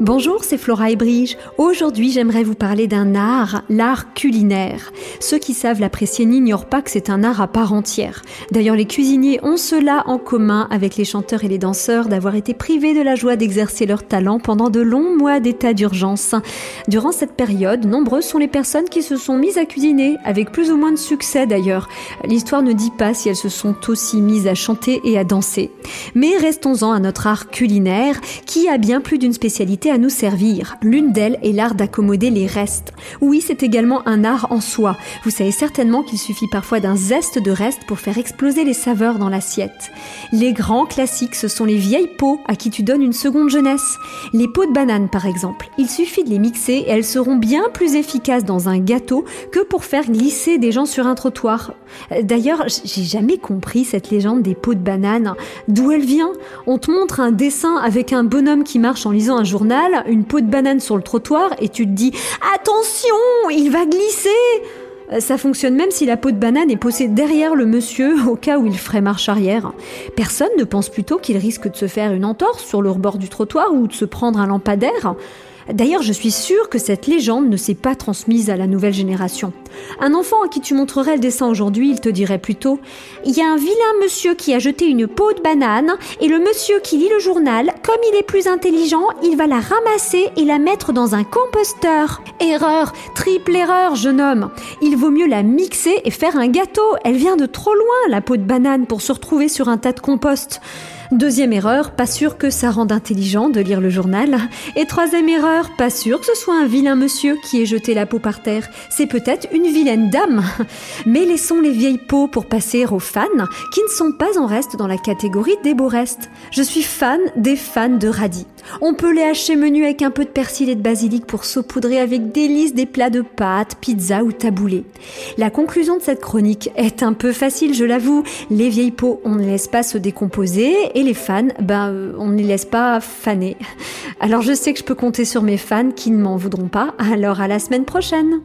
Bonjour, c'est Flora et Brige. Aujourd'hui, j'aimerais vous parler d'un art, l'art culinaire. Ceux qui savent l'apprécier n'ignorent pas que c'est un art à part entière. D'ailleurs, les cuisiniers ont cela en commun avec les chanteurs et les danseurs d'avoir été privés de la joie d'exercer leur talent pendant de longs mois d'état d'urgence. Durant cette période, nombreuses sont les personnes qui se sont mises à cuisiner, avec plus ou moins de succès d'ailleurs. L'histoire ne dit pas si elles se sont aussi mises à chanter et à danser. Mais restons-en à notre art culinaire, qui a bien plus d'une spécialité à nous servir. L'une d'elles est l'art d'accommoder les restes. Oui, c'est également un art en soi. Vous savez certainement qu'il suffit parfois d'un zeste de reste pour faire exploser les saveurs dans l'assiette. Les grands classiques, ce sont les vieilles peaux à qui tu donnes une seconde jeunesse. Les peaux de banane, par exemple. Il suffit de les mixer et elles seront bien plus efficaces dans un gâteau que pour faire glisser des gens sur un trottoir. D'ailleurs, j'ai jamais compris cette légende des peaux de banane. D'où elle vient? On te montre un dessin avec un bonhomme qui marche en lisant un journal une peau de banane sur le trottoir et tu te dis Attention, il va glisser euh, ça fonctionne même si la peau de banane est posée derrière le monsieur au cas où il ferait marche arrière. Personne ne pense plutôt qu'il risque de se faire une entorse sur le rebord du trottoir ou de se prendre un lampadaire. D'ailleurs, je suis sûre que cette légende ne s'est pas transmise à la nouvelle génération. Un enfant à qui tu montrerais le dessin aujourd'hui, il te dirait plutôt Il y a un vilain monsieur qui a jeté une peau de banane, et le monsieur qui lit le journal, comme il est plus intelligent, il va la ramasser et la mettre dans un composteur. Erreur, triple erreur, jeune homme. Il vaut mieux la mixer et faire un gâteau. Elle vient de trop loin, la peau de banane, pour se retrouver sur un tas de compost. Deuxième erreur, pas sûr que ça rende intelligent de lire le journal. Et troisième erreur, pas sûr que ce soit un vilain monsieur qui ait jeté la peau par terre. C'est peut-être une vilaine dame. Mais laissons les vieilles peaux pour passer aux fans qui ne sont pas en reste dans la catégorie des beaux restes. Je suis fan des fans de radis. On peut les hacher menus avec un peu de persil et de basilic pour saupoudrer avec délice des plats de pâtes, pizza ou taboulé. La conclusion de cette chronique est un peu facile, je l'avoue. Les vieilles peaux, on ne laisse pas se décomposer les fans, ben, euh, on ne les laisse pas faner. Alors je sais que je peux compter sur mes fans qui ne m'en voudront pas. Alors à la semaine prochaine!